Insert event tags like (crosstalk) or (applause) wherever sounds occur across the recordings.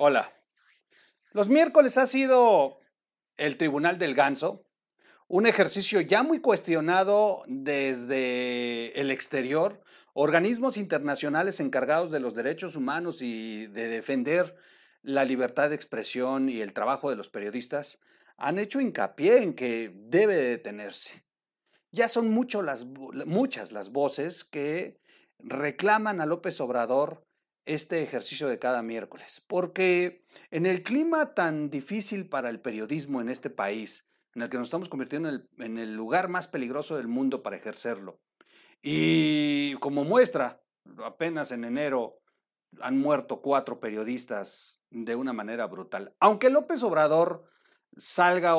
Hola. Los miércoles ha sido el Tribunal del Ganso, un ejercicio ya muy cuestionado desde el exterior. Organismos internacionales encargados de los derechos humanos y de defender la libertad de expresión y el trabajo de los periodistas han hecho hincapié en que debe detenerse. Ya son mucho las, muchas las voces que reclaman a López Obrador este ejercicio de cada miércoles, porque en el clima tan difícil para el periodismo en este país, en el que nos estamos convirtiendo en el, lugar más peligroso del mundo para ejercerlo, y como muestra, apenas en enero han muerto cuatro periodistas de una manera brutal. Aunque López Obrador salga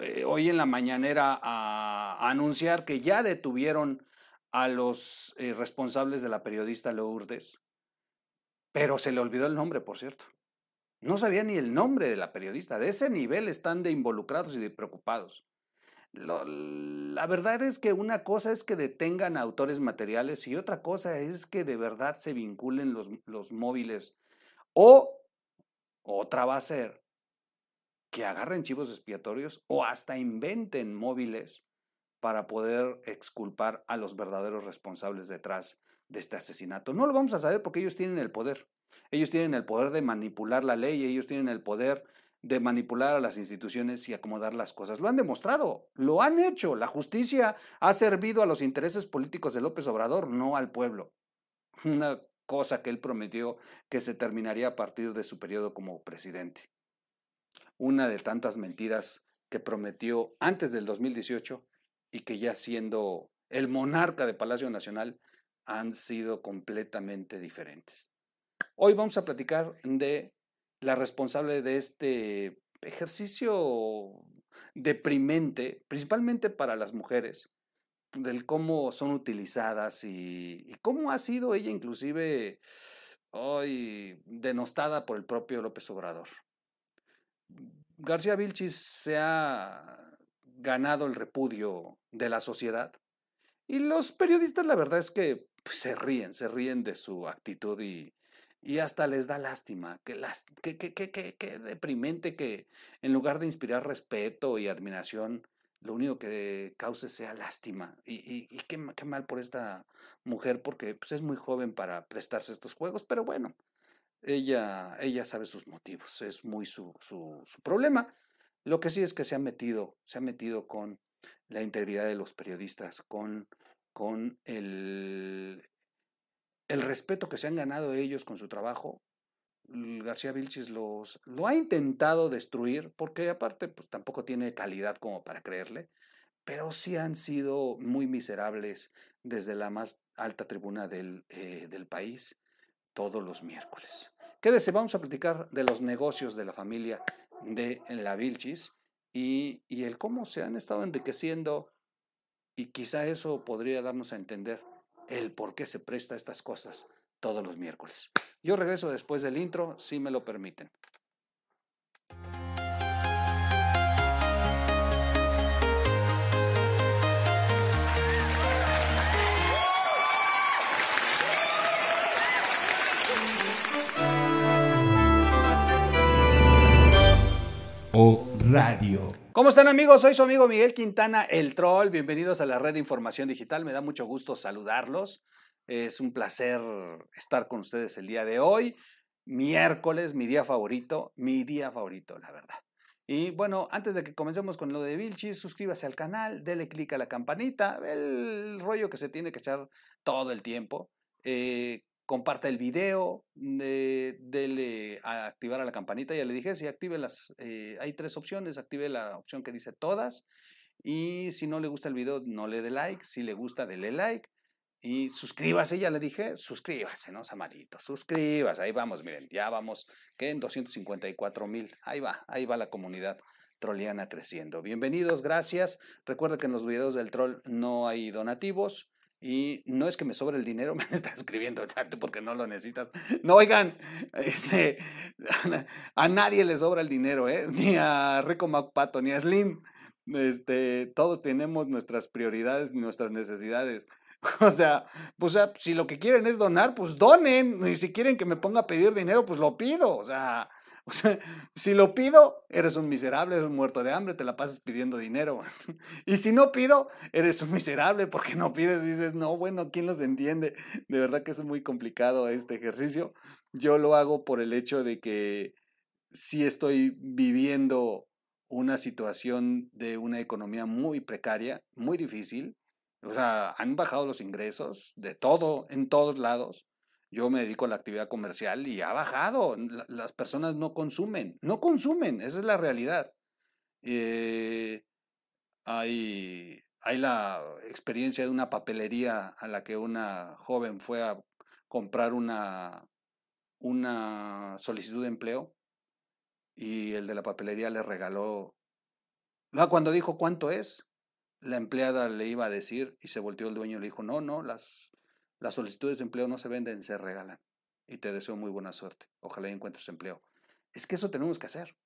eh, hoy en la mañanera a, anunciar que ya detuvieron a los eh, responsables de la periodista Lourdes, pero se le olvidó el nombre, por cierto. No sabía ni el nombre de la periodista. De ese nivel están de involucrados y de preocupados. la verdad es que una cosa es que detengan autores materiales y otra cosa es que de verdad se vinculen los, los móviles. O otra va a ser que agarren chivos expiatorios o hasta inventen móviles para poder exculpar a los verdaderos responsables detrás de este asesinato. No lo vamos a saber porque ellos tienen el poder. Ellos tienen el poder de manipular la ley, ellos tienen el poder de manipular a las instituciones y acomodar las cosas. Lo han demostrado, lo han hecho. La justicia ha servido a los intereses políticos de López Obrador, no al pueblo. Una cosa que él prometió que se terminaría a partir de su periodo como presidente. Una de tantas mentiras que prometió antes del 2018 y que ya siendo el monarca de Palacio Nacional han sido completamente diferentes. Hoy vamos a platicar de la responsable de este ejercicio deprimente, principalmente para las mujeres, del cómo son utilizadas y, cómo ha sido ella inclusive hoy denostada por el propio López Obrador. García Vilchis se ha ganado el repudio de la sociedad y los periodistas la verdad es que pues, se ríen, se ríen de su actitud y, y hasta les da lástima. Qué, que, deprimente que en lugar de inspirar respeto y admiración, lo único que cause sea lástima. Y, y, qué, mal por esta mujer, porque pues, es muy joven para prestarse estos juegos, pero bueno, ella, ella sabe sus motivos, es muy su, su, su problema. Lo que sí es que se ha metido, se ha metido con la integridad de los periodistas, con con el, el respeto que se han ganado ellos con su trabajo. García Vilchis los, lo ha intentado destruir, porque aparte pues, tampoco tiene calidad como para creerle, pero sí han sido muy miserables desde la más alta tribuna del, eh, del país todos los miércoles. Quédese, vamos a platicar de los negocios de la familia de la Vilchis y, y el cómo se han estado enriqueciendo y quizá eso podría darnos a entender el por qué se presta estas cosas todos los miércoles. Yo regreso después del intro, si me lo permiten. O Radio. ¿Cómo están amigos? Soy su amigo Miguel Quintana, el troll. Bienvenidos a la red de información digital. Me da mucho gusto saludarlos. Es un placer estar con ustedes el día de hoy. Miércoles, mi día favorito, mi día favorito, la verdad. Y bueno, antes de que comencemos con lo de Vilchis, suscríbase al canal, dele clic a la campanita, el rollo que se tiene que echar todo el tiempo. Eh, comparta el video, de dele a activar a la campanita, ya le dije, si active las, eh, hay tres opciones, active la opción que dice todas, y si no le gusta el video, no le dé like, si le gusta, dele like, y suscríbase, ya le dije, suscríbase, ¿no? Samarito, suscríbase, ahí vamos, miren, ya vamos, que en 254 mil, ahí va, ahí va la comunidad trolliana creciendo. Bienvenidos, gracias. Recuerda que en los videos del troll no hay donativos. Y no es que me sobre el dinero, (laughs) me está escribiendo tanto porque no lo necesitas. No, oigan, (laughs) ese, (laughs) a nadie le sobra el dinero, ¿eh? ni a Rico MacPato, ni a Slim. Este, todos tenemos nuestras prioridades y nuestras necesidades. O sea, pues si lo que quieren es donar, pues donen. Y si quieren que me ponga a pedir dinero, pues lo pido. O sea, (laughs) O sea, si lo pido, eres un miserable, eres un muerto de hambre, te la pasas pidiendo dinero. (laughs) Y si no pido, eres un miserable porque no pides y dices, no, bueno, ¿quién los entiende? De verdad que es muy complicado este ejercicio. Yo lo hago por el hecho de que sí estoy viviendo una situación de una economía muy precaria, muy difícil. O sea, han bajado los ingresos de todo, en todos lados. Yo me dedico a la actividad comercial y ha bajado. Las personas no consumen, no consumen, esa es la realidad. Eh, hay, la experiencia de una papelería a la que una joven fue a comprar una, una solicitud de empleo y el de la papelería le regaló. cuando dijo cuánto es, la empleada le iba a decir y se volteó el dueño y le dijo, no, no, las, las solicitudes de empleo no se venden, se regalan. Y te deseo muy buena suerte. Ojalá encuentres empleo. Es que eso tenemos que hacer.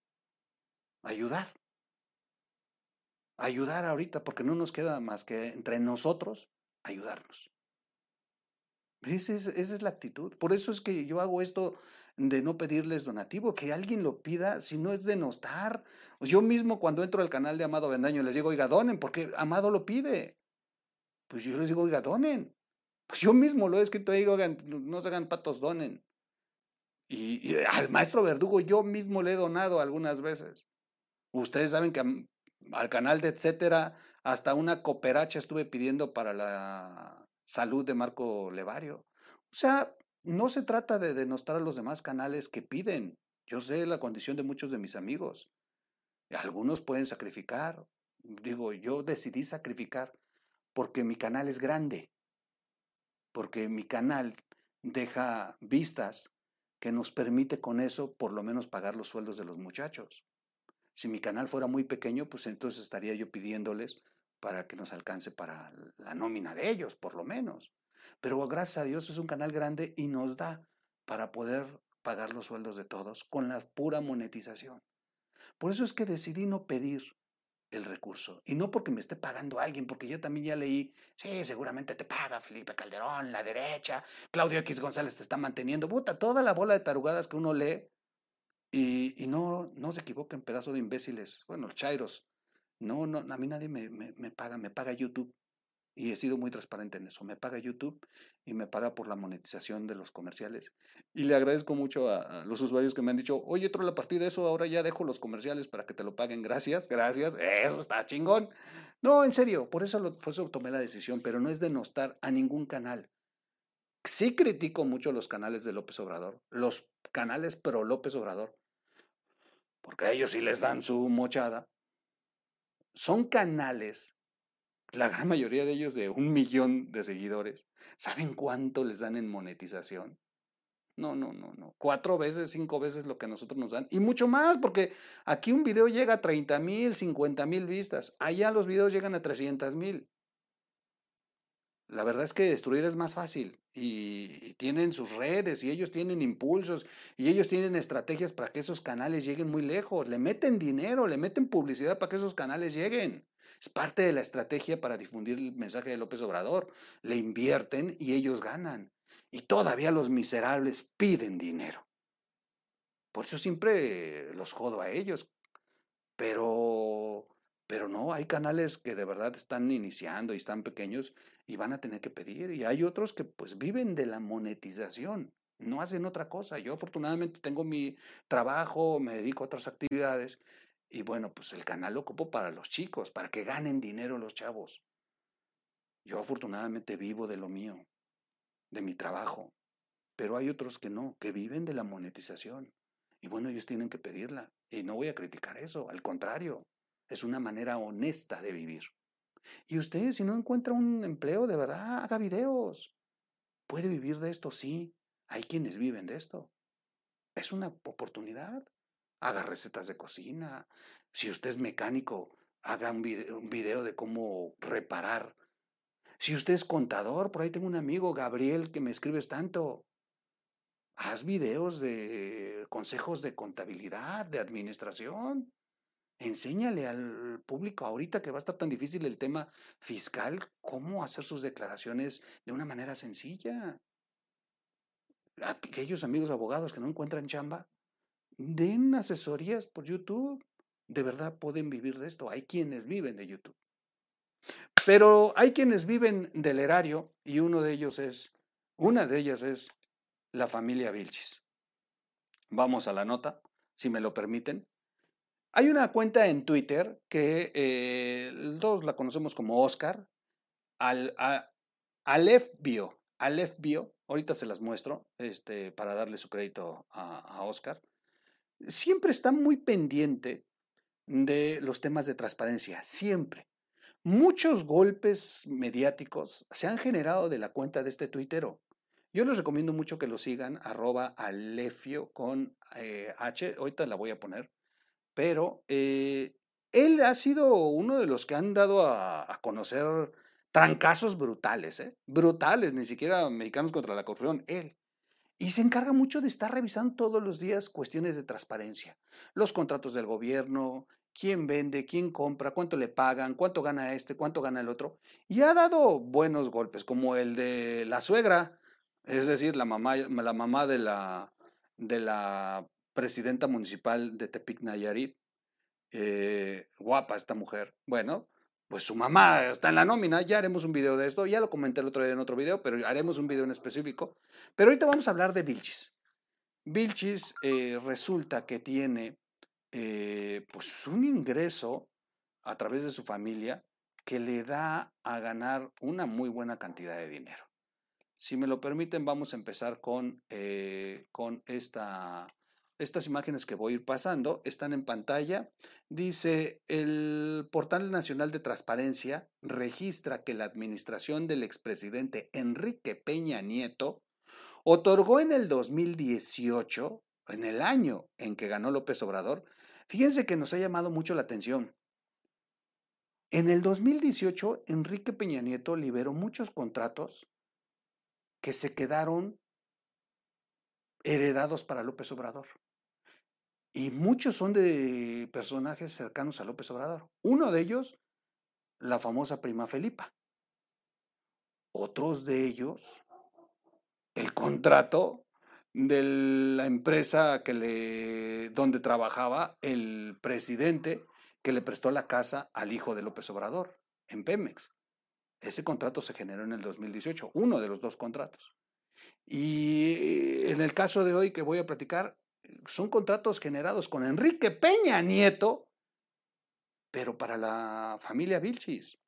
Ayudar. Ayudar ahorita, porque no nos queda más que entre nosotros ayudarnos. Esa es, la actitud. Por eso es que yo hago esto de no pedirles donativo, que alguien lo pida, si no es denostar. Yo mismo cuando entro al canal de Amado Bendaño les digo, oiga, donen, porque Amado lo pide. Pues yo les digo, oiga, donen. Pues yo mismo lo he escrito ahí, oigan, no se hagan patos, donen. Y, al maestro Verdugo yo mismo le he donado algunas veces. Ustedes saben que al canal de etcétera, hasta una cooperacha estuve pidiendo para la salud de Marco Levario. O sea, no se trata de denostar a los demás canales que piden. Yo sé la condición de muchos de mis amigos. Algunos pueden sacrificar. Digo, yo decidí sacrificar porque mi canal es grande. Porque mi canal deja vistas que nos permite con eso por lo menos pagar los sueldos de los muchachos. Si mi canal fuera muy pequeño, pues entonces estaría yo pidiéndoles para que nos alcance para la nómina de ellos, por lo menos. Pero gracias a Dios es un canal grande y nos da para poder pagar los sueldos de todos con la pura monetización. Por eso es que decidí no pedir el recurso. Y no porque me esté pagando alguien, porque yo también ya leí, sí, seguramente te paga Felipe Calderón, la derecha, Claudio X González te está manteniendo, puta, toda la bola de tarugadas que uno lee. Y, y no, no se equivoquen, pedazo de imbéciles. Bueno, chairos. No, no, a mí nadie me, me paga, me paga YouTube. Y he sido muy transparente en eso. Me paga YouTube y me paga por la monetización de los comerciales. Y le agradezco mucho a, los usuarios que me han dicho, oye, otro a partir de eso ahora ya dejo los comerciales para que te lo paguen. Gracias, gracias. Eso está chingón. No, en serio, por eso, por eso tomé la decisión, pero no es denostar a ningún canal. Sí critico mucho los canales de López Obrador, los canales pro López Obrador, porque a ellos sí les dan su mochada. Son canales la gran mayoría de ellos de un millón de seguidores, ¿saben cuánto les dan en monetización? No, no, no, no. Cuatro veces, cinco veces lo que nosotros nos dan. Y mucho más, porque aquí un video llega a 30 mil, 50 mil vistas. Allá los videos llegan a 300 mil. La verdad es que destruir es más fácil. Y, tienen sus redes, y ellos tienen impulsos, y ellos tienen estrategias para que esos canales lleguen muy lejos. Le meten dinero, le meten publicidad para que esos canales lleguen. Es parte de la estrategia para difundir el mensaje de López Obrador. Le invierten y ellos ganan. Y todavía los miserables piden dinero. Por eso siempre los jodo a ellos. Pero, pero no, hay canales que de verdad están iniciando y están pequeños y van a tener que pedir. Y hay otros que pues viven de la monetización, no hacen otra cosa. Yo afortunadamente tengo mi trabajo, me dedico a otras actividades y bueno, pues el canal lo ocupo para los chicos, para que ganen dinero los chavos. Yo afortunadamente vivo de lo mío, de mi trabajo, pero hay otros que no, que viven de la monetización. Y bueno, ellos tienen que pedirla. Y no voy a criticar eso, al contrario, es una manera honesta de vivir. Y usted, si no encuentra un empleo, de verdad, haga videos. ¿Puede vivir de esto? Sí. Hay quienes viven de esto. Es una oportunidad haga recetas de cocina. Si usted es mecánico, haga un video, de cómo reparar. Si usted es contador, por ahí tengo un amigo, Gabriel, que me escribes tanto. Haz videos de consejos de contabilidad, de administración. Enséñale al público ahorita que va a estar tan difícil el tema fiscal, cómo hacer sus declaraciones de una manera sencilla. Aquellos amigos abogados que no encuentran chamba, den asesorías por YouTube. De verdad pueden vivir de esto. Hay quienes viven de YouTube. Pero hay quienes viven del erario y uno de ellos es, una de ellas es la familia Vilchis. Vamos a la nota, si me lo permiten. Hay una cuenta en Twitter que eh, todos la conocemos como Oscar, al, a, Aleph Bio. Aleph Bio, ahorita se las muestro este, para darle su crédito a, a Oscar. Siempre está muy pendiente de los temas de transparencia, siempre. Muchos golpes mediáticos se han generado de la cuenta de este tuitero. Yo les recomiendo mucho que lo sigan, arroba alefio con eh, H, ahorita la voy a poner, pero eh, él ha sido uno de los que han dado a, conocer trancazos brutales, ¿eh? brutales, ni siquiera mexicanos contra la corrupción, él. Y se encarga mucho de estar revisando todos los días cuestiones de transparencia, los contratos del gobierno, quién vende, quién compra, cuánto le pagan, cuánto gana este, cuánto gana el otro. Y ha dado buenos golpes, como el de la suegra, es decir, la mamá, la mamá de, la, de la presidenta municipal de Tepic Nayarit, eh, guapa esta mujer. Bueno, pues su mamá está en la nómina, ya haremos un video de esto, ya lo comenté el otro día en otro video, pero haremos un video en específico. Pero ahorita vamos a hablar de Vilchis. Vilchis eh, resulta que tiene eh, pues un ingreso a través de su familia que le da a ganar una muy buena cantidad de dinero. Si me lo permiten, vamos a empezar con, eh, con esta, estas imágenes que voy a ir pasando. Están en pantalla. Dice, el Portal Nacional de Transparencia registra que la administración del expresidente Enrique Peña Nieto otorgó en el 2018, en el año en que ganó López Obrador, fíjense que nos ha llamado mucho la atención. En el 2018, Enrique Peña Nieto liberó muchos contratos que se quedaron heredados para López Obrador. Y muchos son de personajes cercanos a López Obrador. Uno de ellos, la famosa prima Felipa. Otros de ellos, el contrato de la empresa que le, donde trabajaba el presidente que le prestó la casa al hijo de López Obrador, en Pemex. Ese contrato se generó en el 2018, uno de los dos contratos. Y en el caso de hoy que voy a platicar, son contratos generados con Enrique Peña Nieto, pero para la familia Vilchis.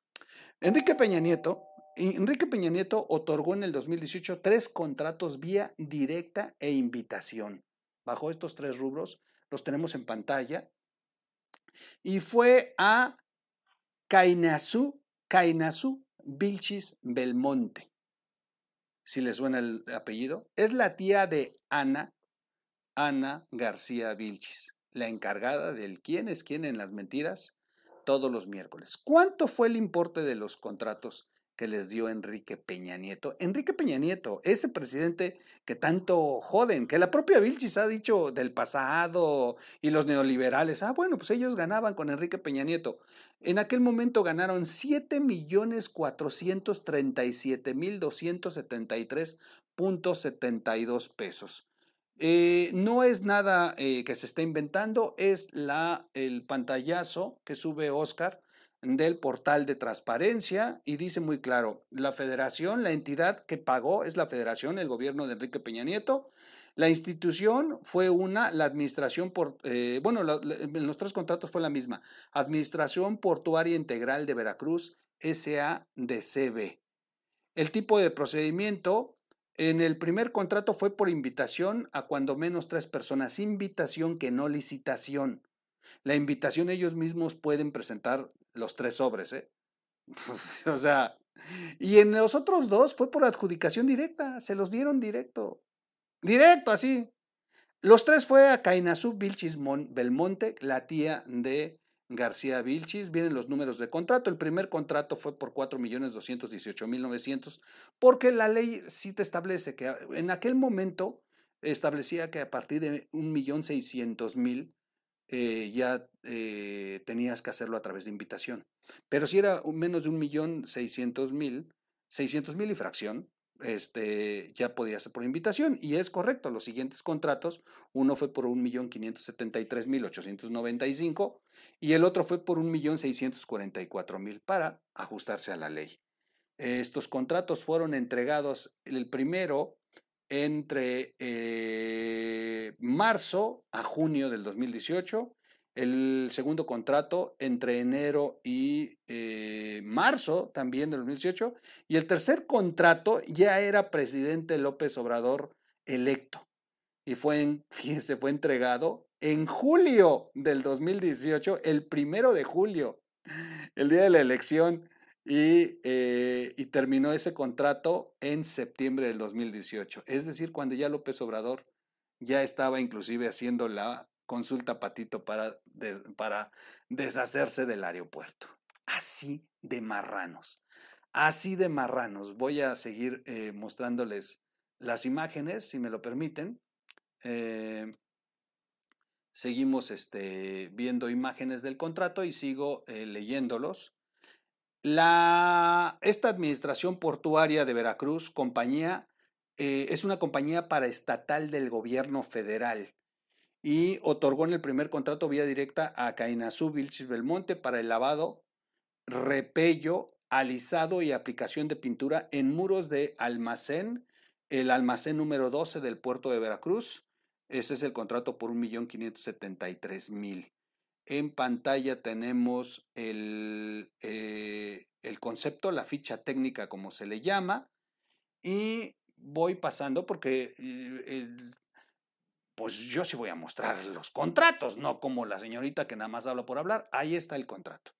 Enrique Peña Nieto, Enrique Peña Nieto otorgó en el 2018 tres contratos vía directa e invitación. Bajo estos tres rubros los tenemos en pantalla. Y fue a Kainazú, Kainazú Vilchis Belmonte, si le suena el apellido, es la tía de Ana, Ana García Vilchis, la encargada del quién es quién en las mentiras todos los miércoles. ¿Cuánto fue el importe de los contratos que les dio Enrique Peña Nieto. Enrique Peña Nieto, ese presidente que tanto joden, que la propia Vilchis ha dicho del pasado y los neoliberales, ah, bueno, pues ellos ganaban con Enrique Peña Nieto. En aquel momento ganaron 7 millones 437 mil 273.72 pesos. Eh, no es nada eh, que se está inventando, es la, el pantallazo que sube Oscar del portal de transparencia y dice muy claro, la federación, la entidad que pagó es la federación, el gobierno de Enrique Peña Nieto. La institución fue una, la administración, por, eh, bueno, en los tres contratos fue la misma, Administración Portuaria Integral de Veracruz, SADCB. El tipo de procedimiento, en el primer contrato fue por invitación a cuando menos tres personas, invitación que no licitación. La invitación ellos mismos pueden presentar los tres sobres, ¿eh? (laughs) o sea, y en los otros dos fue por adjudicación directa, se los dieron directo. Directo, así. Los tres fue a Cainazú Vilchis Belmonte, la tía de García Vilchis. Vienen los números de contrato. El primer contrato fue por 4.218.900, porque la ley sí te establece que en aquel momento establecía que a partir de 1.600.000 eh, ya eh, tenías que hacerlo a través de invitación. Pero si era menos de un millón seiscientos mil, seiscientos mil y fracción, este, ya podía ser por invitación. Y es correcto, los siguientes contratos, uno fue por 1.573.895 y el otro fue por 1.644.000 para ajustarse a la ley. Estos contratos fueron entregados, el primero entre eh, marzo a junio del 2018 el segundo contrato entre enero y eh, marzo también del 2018 y el tercer contrato ya era presidente López Obrador electo y fue, fíjese, (laughs) fue entregado en julio del 2018, el primero de julio, el día de la elección, y, eh, y terminó ese contrato en septiembre del 2018, es decir, cuando ya López Obrador ya estaba inclusive haciendo la consulta Patito para, para deshacerse del aeropuerto. Así de marranos. Así de marranos. Voy a seguir eh, mostrándoles las imágenes, si me lo permiten. Eh, seguimos este, viendo imágenes del contrato y sigo eh, leyéndolos. Esta administración portuaria de Veracruz, compañía, es una compañía paraestatal del gobierno federal y otorgó en el primer contrato vía directa a Cainazú Vilchis Belmonte para el lavado, repello, alisado y aplicación de pintura en muros de almacén, el almacén número 12 del puerto de Veracruz. Ese es el contrato por 1.573.000. En pantalla tenemos el, eh, el concepto, la ficha técnica como se le llama, y voy pasando porque eh, pues yo sí voy a mostrar los contratos, no como la señorita que nada más habla por hablar. Ahí está el contrato.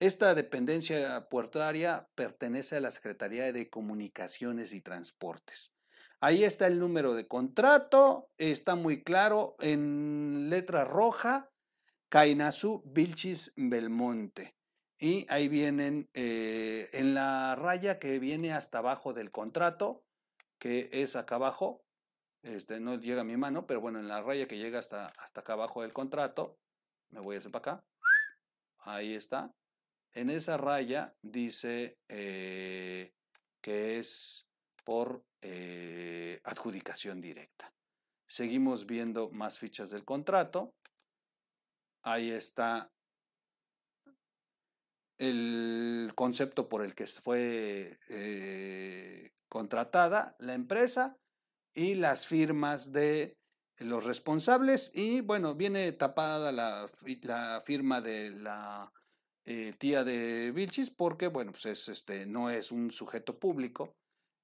Esta dependencia puertaria pertenece a la Secretaría de Comunicaciones y Transportes. Ahí está el número de contrato, está muy claro en letra roja, Cainazú Vilchis Belmonte. Y ahí vienen eh, en la raya que viene hasta abajo del contrato, que es acá abajo, este, no llega a mi mano, pero bueno, en la raya que llega hasta, hasta acá abajo del contrato, me voy a hacer para acá, ahí está. En esa raya dice eh, que es por eh, adjudicación directa. Seguimos viendo más fichas del contrato. Ahí está el concepto por el que fue eh, contratada la empresa y las firmas de los responsables y bueno, viene tapada la, firma de la eh, tía de Vilchis porque bueno, pues es, este, no es un sujeto público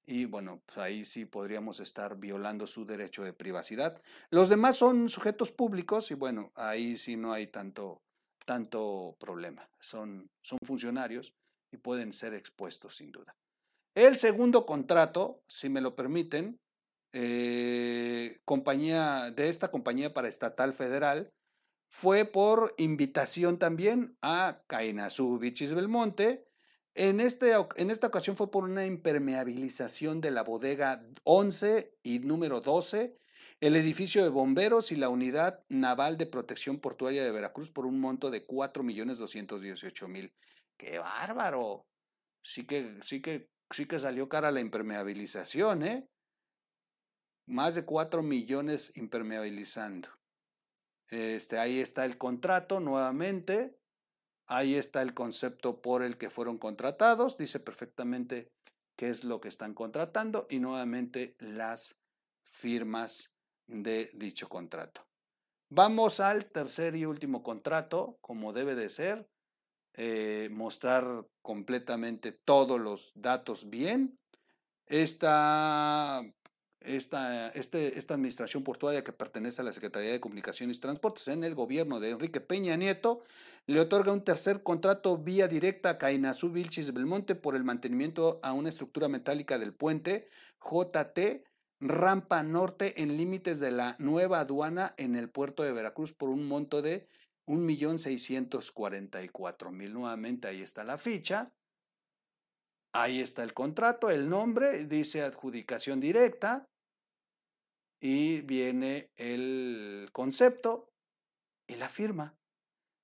y bueno, pues ahí sí podríamos estar violando su derecho de privacidad. Los demás son sujetos públicos y bueno, ahí sí no hay tanto, tanto problema. Son, son funcionarios y pueden ser expuestos sin duda. El segundo contrato, si me lo permiten, eh, compañía, de esta compañía paraestatal federal fue por invitación también a Cainazú Bichis Belmonte. En, este, en esta ocasión fue por una impermeabilización de la bodega 11 y número 12, el edificio de bomberos y la unidad naval de protección portuaria de Veracruz por un monto de 4.218.000. ¡Qué bárbaro! Sí que, sí, que, sí que salió cara la impermeabilización, ¿eh? más de 4 millones impermeabilizando. Este, ahí está el contrato nuevamente, ahí está el concepto por el que fueron contratados, dice perfectamente qué es lo que están contratando y nuevamente las firmas de dicho contrato. Vamos al tercer y último contrato, como debe de ser, eh, mostrar completamente todos los datos bien. Esta esta, este, esta administración portuaria que pertenece a la Secretaría de Comunicaciones y Transportes en el gobierno de Enrique Peña Nieto, le otorga un tercer contrato vía directa a Cainazú Vilchis Belmonte por el mantenimiento a una estructura metálica del puente JT Rampa Norte en límites de la nueva aduana en el puerto de Veracruz por un monto de 1.644.000. Nuevamente ahí está la ficha. Ahí está el contrato, el nombre, dice adjudicación directa y viene el concepto y la firma,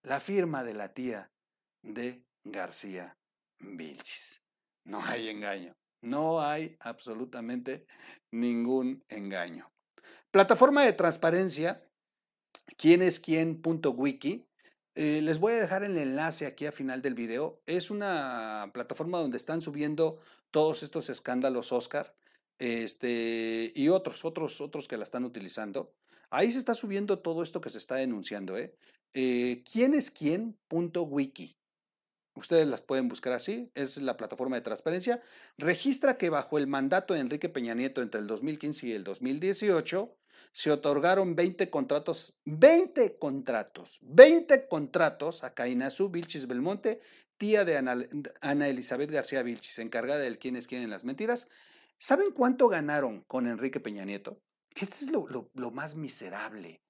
la firma de la tía de García Vilchis. No hay engaño. No hay absolutamente ningún engaño. Plataforma de transparencia, quién es quién.wiki. Eh, les voy a dejar el enlace aquí a final del video. Es una plataforma donde están subiendo todos estos escándalos Oscar este, y otros, otros, otros que la están utilizando. Ahí se está subiendo todo esto que se está denunciando. ¿eh? Eh, ¿Quién es quién.wiki? Ustedes las pueden buscar así, es la plataforma de transparencia. Registra que bajo el mandato de Enrique Peña Nieto entre el 2015 y el 2018 se otorgaron 20 contratos, 20 contratos, 20 contratos a Cainazú Vilchis Belmonte, tía de Ana, Elizabeth García Vilchis, encargada del quién es quién en las mentiras. ¿Saben cuánto ganaron con Enrique Peña Nieto? Este es lo, lo más miserable.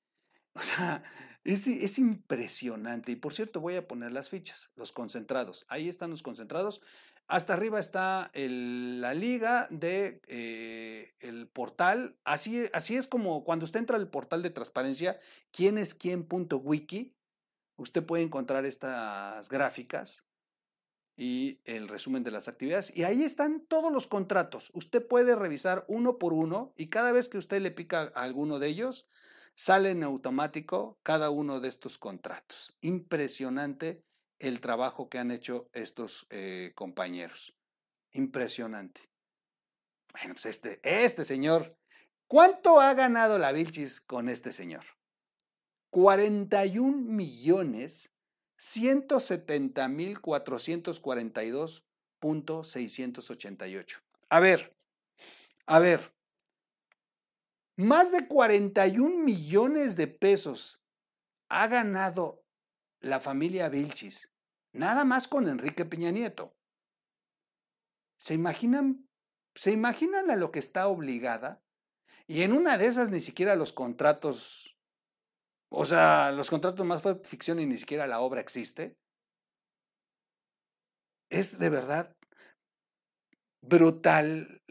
O sea, es, impresionante. Y por cierto, voy a poner las fichas, los concentrados. Ahí están los concentrados. Hasta arriba está la liga de eh, el portal. Así, así es como cuando usted entra al portal de transparencia, quién es quién.wiki, usted puede encontrar estas gráficas y el resumen de las actividades. Y ahí están todos los contratos. Usted puede revisar uno por uno y cada vez que usted le pica a alguno de ellos, sale en automático cada uno de estos contratos. Impresionante el trabajo que han hecho estos eh, compañeros. Impresionante. Bueno, pues este, este señor, ¿cuánto ha ganado la Vilchis con este señor? 41 millones 170 mil 442.688. A ver, a ver, más de 41 millones de pesos ha ganado la familia Vilchis, nada más con Enrique Peña Nieto. ¿Se imaginan, ¿Se imaginan a lo que está obligada? Y en una de esas ni siquiera los contratos, o sea, los contratos más fue ficción y ni siquiera la obra existe. Es de verdad brutal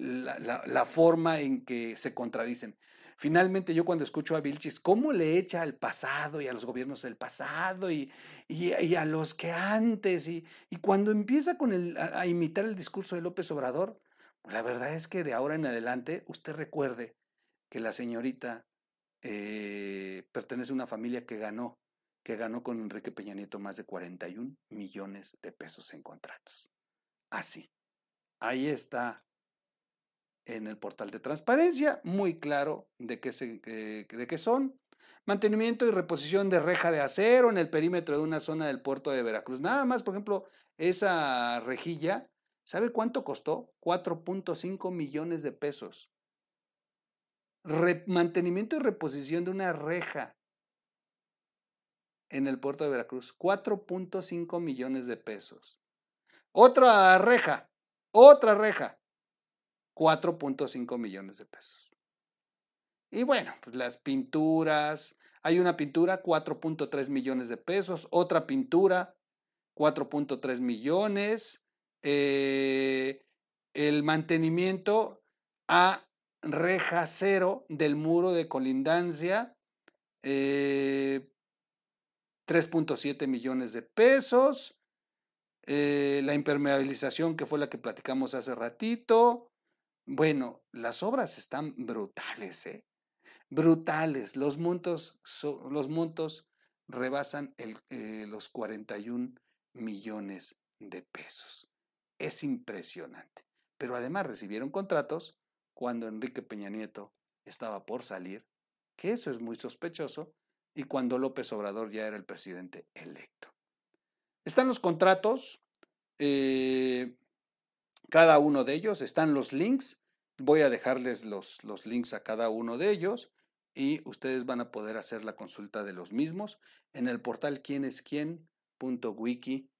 la, forma en que se contradicen. Finalmente, yo cuando escucho a Vilchis, cómo le echa al pasado y a los gobiernos del pasado y, y, a los que antes, y, y cuando empieza con el, a, imitar el discurso de López Obrador, pues la verdad es que de ahora en adelante usted recuerde que la señorita eh, pertenece a una familia que ganó, que ganó con Enrique Peña Nieto más de 41 millones de pesos en contratos. Así. Ahí está en el portal de transparencia, muy claro de qué, de qué son. Mantenimiento y reposición de reja de acero en el perímetro de una zona del puerto de Veracruz. Nada más, por ejemplo, esa rejilla, ¿sabe cuánto costó? 4.5 millones de pesos. Mantenimiento y reposición de una reja en el puerto de Veracruz. 4.5 millones de pesos. Otra reja, otra reja, 4.5 millones de pesos. Y bueno, pues las pinturas, hay una pintura, 4.3 millones de pesos, otra pintura, 4.3 millones, eh, el mantenimiento a reja cero del muro de colindancia, 3.7 eh, millones de pesos, eh, la impermeabilización que fue la que platicamos hace ratito, bueno, las obras están brutales, ¿eh? Brutales. Los montos, los montos rebasan eh, los 41 millones de pesos. Es impresionante. Pero además recibieron contratos cuando Enrique Peña Nieto estaba por salir, que eso es muy sospechoso, y cuando López Obrador ya era el presidente electo. Están los contratos, eh, cada uno de ellos, están los links, voy a dejarles los, los links a cada uno de ellos y ustedes van a poder hacer la consulta de los mismos en el portal quiénesquien.wiki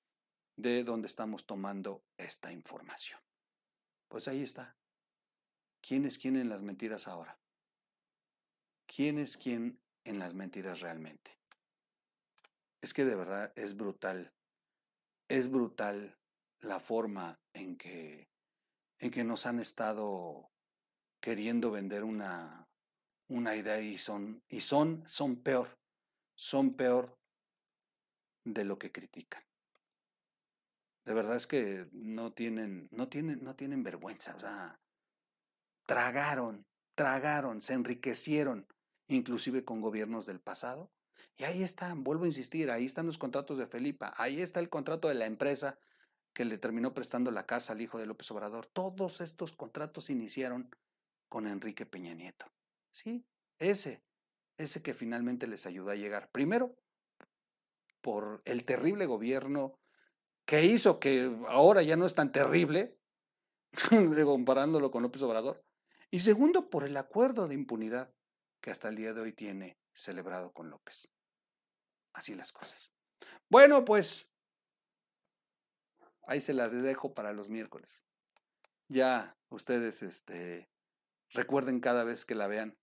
de donde estamos tomando esta información. Pues ahí está. ¿Quién es quién en las mentiras ahora? ¿Quién es quién en las mentiras realmente? Es que de verdad es brutal. Es brutal la forma en que, en que nos han estado queriendo vender una, una idea y son, y son, son peor, son peor de lo que critican. de verdad es que no tienen, no tienen, no tienen vergüenza, o sea, tragaron, tragaron, se enriquecieron, inclusive con gobiernos del pasado. Y ahí están, vuelvo a insistir, ahí están los contratos de Felipa, ahí está el contrato de la empresa que le terminó prestando la casa al hijo de López Obrador. Todos estos contratos iniciaron con Enrique Peña Nieto. Sí, ese, ese que finalmente les ayudó a llegar. Primero, por el terrible gobierno que hizo que ahora ya no es tan terrible, (laughs) comparándolo con López Obrador. Y segundo, por el acuerdo de impunidad que hasta el día de hoy tiene celebrado con López. Así las cosas. Bueno, pues ahí se las dejo para los miércoles. Ya ustedes este, recuerden cada vez que la vean.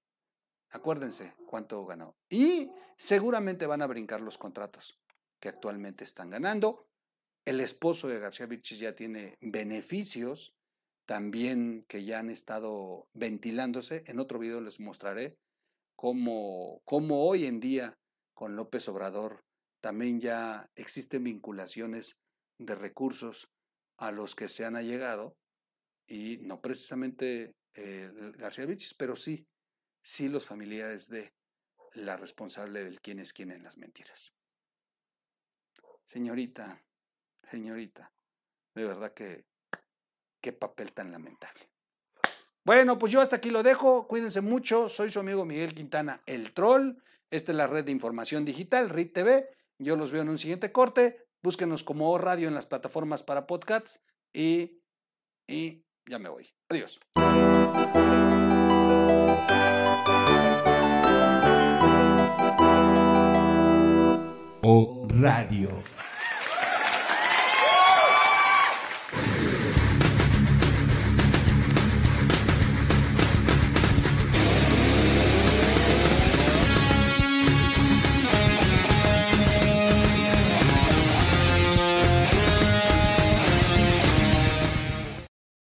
Acuérdense cuánto ganó. Y seguramente van a brincar los contratos que actualmente están ganando. El esposo de García Vilches ya tiene beneficios también que ya han estado ventilándose. En otro video les mostraré cómo, cómo hoy en día con López Obrador también ya existen vinculaciones de recursos a los que se han allegado y no precisamente eh, García Vilches, pero sí, sí los familiares de la responsable del quién es quién en las mentiras. Señorita, señorita, de verdad que qué papel tan lamentable. Bueno, pues yo hasta aquí lo dejo. Cuídense mucho. Soy su amigo Miguel Quintana, el troll. Esta es la red de información digital, RIT TV. Yo los veo en un siguiente corte. Búsquenos como o Radio en las plataformas para podcasts. Y, y ya me voy. Adiós. O Radio.